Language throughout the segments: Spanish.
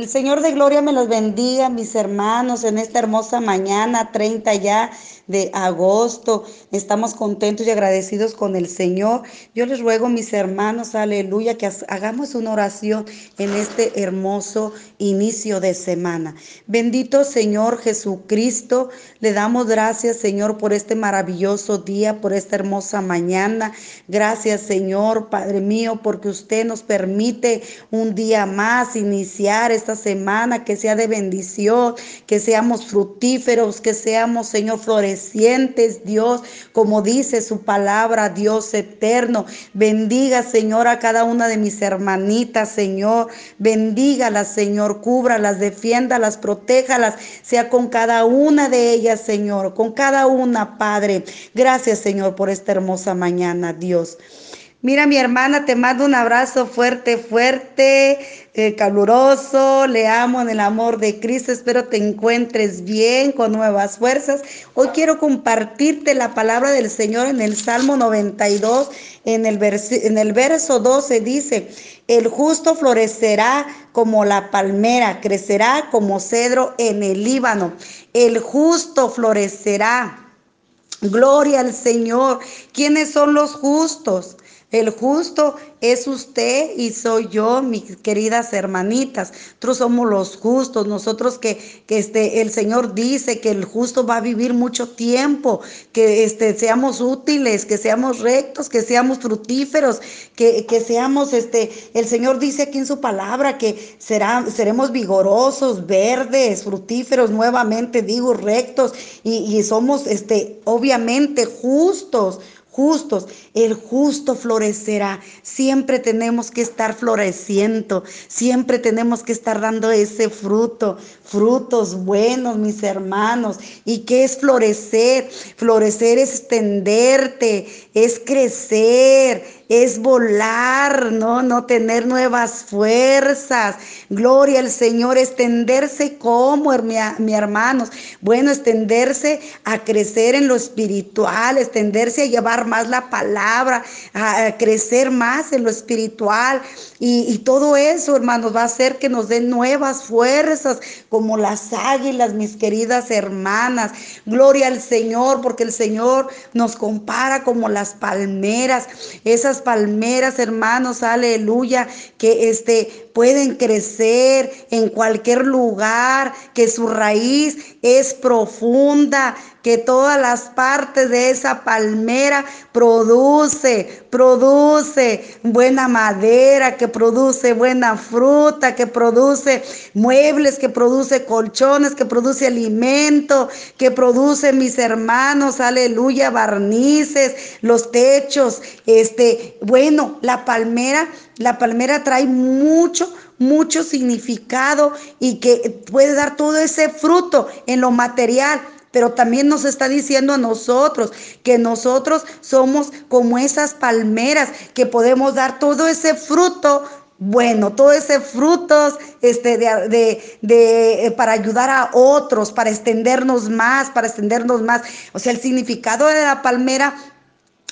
El Señor de Gloria me los bendiga, mis hermanos, en esta hermosa mañana, 30 ya de agosto. Estamos contentos y agradecidos con el Señor. Yo les ruego, mis hermanos, aleluya, que hagamos una oración en este hermoso inicio de semana. Bendito Señor Jesucristo, le damos gracias, Señor, por este maravilloso día, por esta hermosa mañana. Gracias, Señor, Padre mío, porque usted nos permite un día más iniciar esta semana que sea de bendición, que seamos fructíferos, que seamos, Señor, florecientes, Dios, como dice su palabra, Dios eterno. Bendiga, Señor, a cada una de mis hermanitas, Señor. Bendígalas, Señor, cúbralas, defiéndalas, protéjalas, sea con cada una de ellas, Señor, con cada una, Padre. Gracias, Señor, por esta hermosa mañana, Dios. Mira, mi hermana, te mando un abrazo fuerte, fuerte, eh, caluroso. Le amo en el amor de Cristo. Espero te encuentres bien, con nuevas fuerzas. Hoy quiero compartirte la palabra del Señor en el Salmo 92, en el, en el verso 12 dice, el justo florecerá como la palmera, crecerá como cedro en el Líbano. El justo florecerá. Gloria al Señor. ¿Quiénes son los justos? El justo es usted y soy yo, mis queridas hermanitas. Nosotros somos los justos, nosotros que, que este, el Señor dice que el justo va a vivir mucho tiempo, que este, seamos útiles, que seamos rectos, que seamos fructíferos, que, que seamos, este, el Señor dice aquí en su palabra que será, seremos vigorosos, verdes, fructíferos, nuevamente digo, rectos, y, y somos, este, obviamente justos justos. El justo florecerá. Siempre tenemos que estar floreciendo. Siempre tenemos que estar dando ese fruto. Frutos buenos, mis hermanos. ¿Y qué es florecer? Florecer es extenderte, es crecer es volar, ¿no? No tener nuevas fuerzas. Gloria al Señor, extenderse como, mi, mi hermanos. Bueno, extenderse a crecer en lo espiritual, extenderse a llevar más la palabra, a, crecer más en lo espiritual. Y, y todo eso, hermanos, va a hacer que nos den nuevas fuerzas, como las águilas, mis queridas hermanas. Gloria al Señor, porque el Señor nos compara como las palmeras, esas palmeras, hermanos, aleluya, que este pueden crecer en cualquier lugar, que su raíz es profunda, que todas las partes de esa palmera produce, produce buena madera, que produce buena fruta, que produce muebles, que produce colchones, que produce alimento, que produce mis hermanos, aleluya, barnices, los techos, este, bueno, la palmera, la palmera trae mucho mucho significado y que puede dar todo ese fruto en lo material, pero también nos está diciendo a nosotros que nosotros somos como esas palmeras que podemos dar todo ese fruto bueno, todo ese frutos este, de, de, eh, para ayudar a otros, para extendernos más, para extendernos más. O sea, el significado de la palmera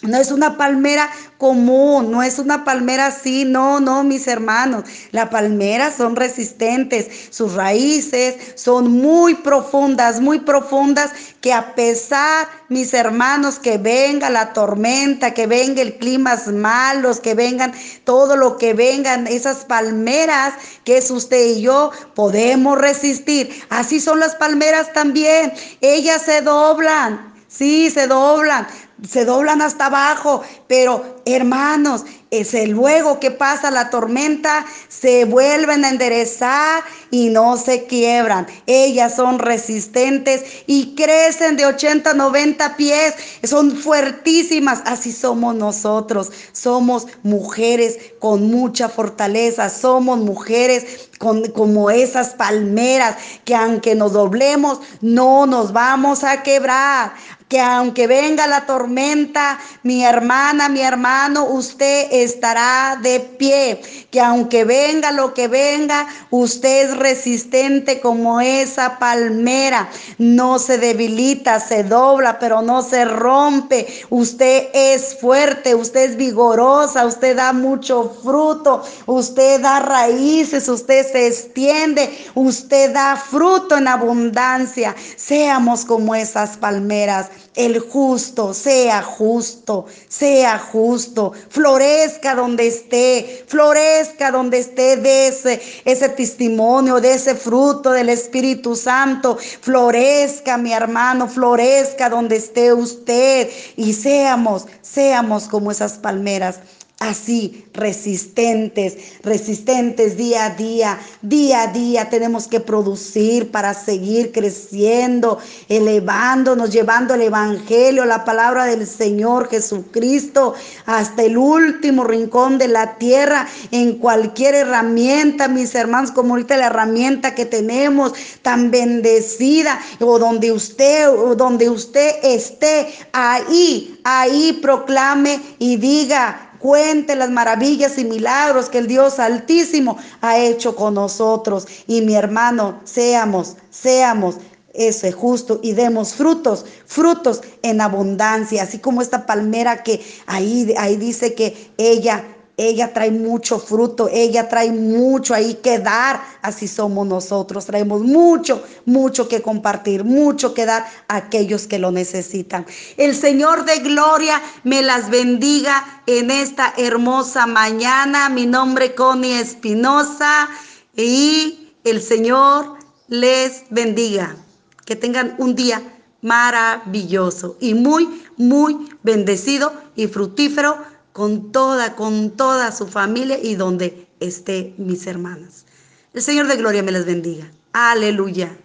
no es una palmera común, no es una palmera así, no, no, mis hermanos. Las palmeras son resistentes, sus raíces son muy profundas, muy profundas, que a pesar, mis hermanos, que venga la tormenta, que venga el clima malos, que vengan todo lo que vengan, esas palmeras que es usted y yo, podemos resistir. Así son las palmeras también, ellas se doblan. Sí, se doblan, se doblan hasta abajo, pero hermanos, ese luego que pasa la tormenta, se vuelven a enderezar y no se quiebran. Ellas son resistentes y crecen de 80, 90 pies, son fuertísimas. Así somos nosotros. Somos mujeres con mucha fortaleza, somos mujeres con, como esas palmeras que aunque nos doblemos, no nos vamos a quebrar. que aunque venga la tormenta, mi hermana, mi hermano, usted estará de pie, que aunque venga lo que venga, usted es resistente como esa palmera, no se debilita, se dobla, pero no se rompe, usted es fuerte, usted es vigorosa, usted da mucho fruto, usted da raíces, usted se extiende, usted da fruto en abundancia, seamos como esas palmeras el justo sea justo, sea justo, florezca donde esté, florezca donde esté de ese, ese testimonio, de ese fruto del Espíritu Santo, florezca mi hermano, florezca donde esté usted. Y seamos, seamos como esas palmeras así, resistentes, resistentes día a día, día a día tenemos que producir para seguir creciendo, elevándonos, llevando el Evangelio, la palabra del Señor Jesucristo hasta el último rincón de la tierra, en cualquier herramienta, mis hermanos, como ahorita la herramienta que tenemos tan bendecida, o donde usted, o donde usted esté, ahí, ahí proclame y diga, Cuente las maravillas y milagros que el Dios Altísimo ha hecho con nosotros. Y mi hermano, seamos, seamos ese justo y demos frutos, frutos en abundancia, así como esta palmera que ahí, ahí dice que ella ella trae mucho fruto, ella trae mucho ahí que dar, así somos nosotros, traemos mucho, mucho que compartir, mucho que dar a aquellos que lo necesitan. El Señor de gloria me las bendiga en esta hermosa mañana. Mi nombre Connie Espinosa y el Señor les bendiga. Que tengan un día maravilloso y muy, muy bendecido y fructífero con toda, con toda su familia y donde esté mis hermanas. El Señor de gloria me les bendiga. Aleluya.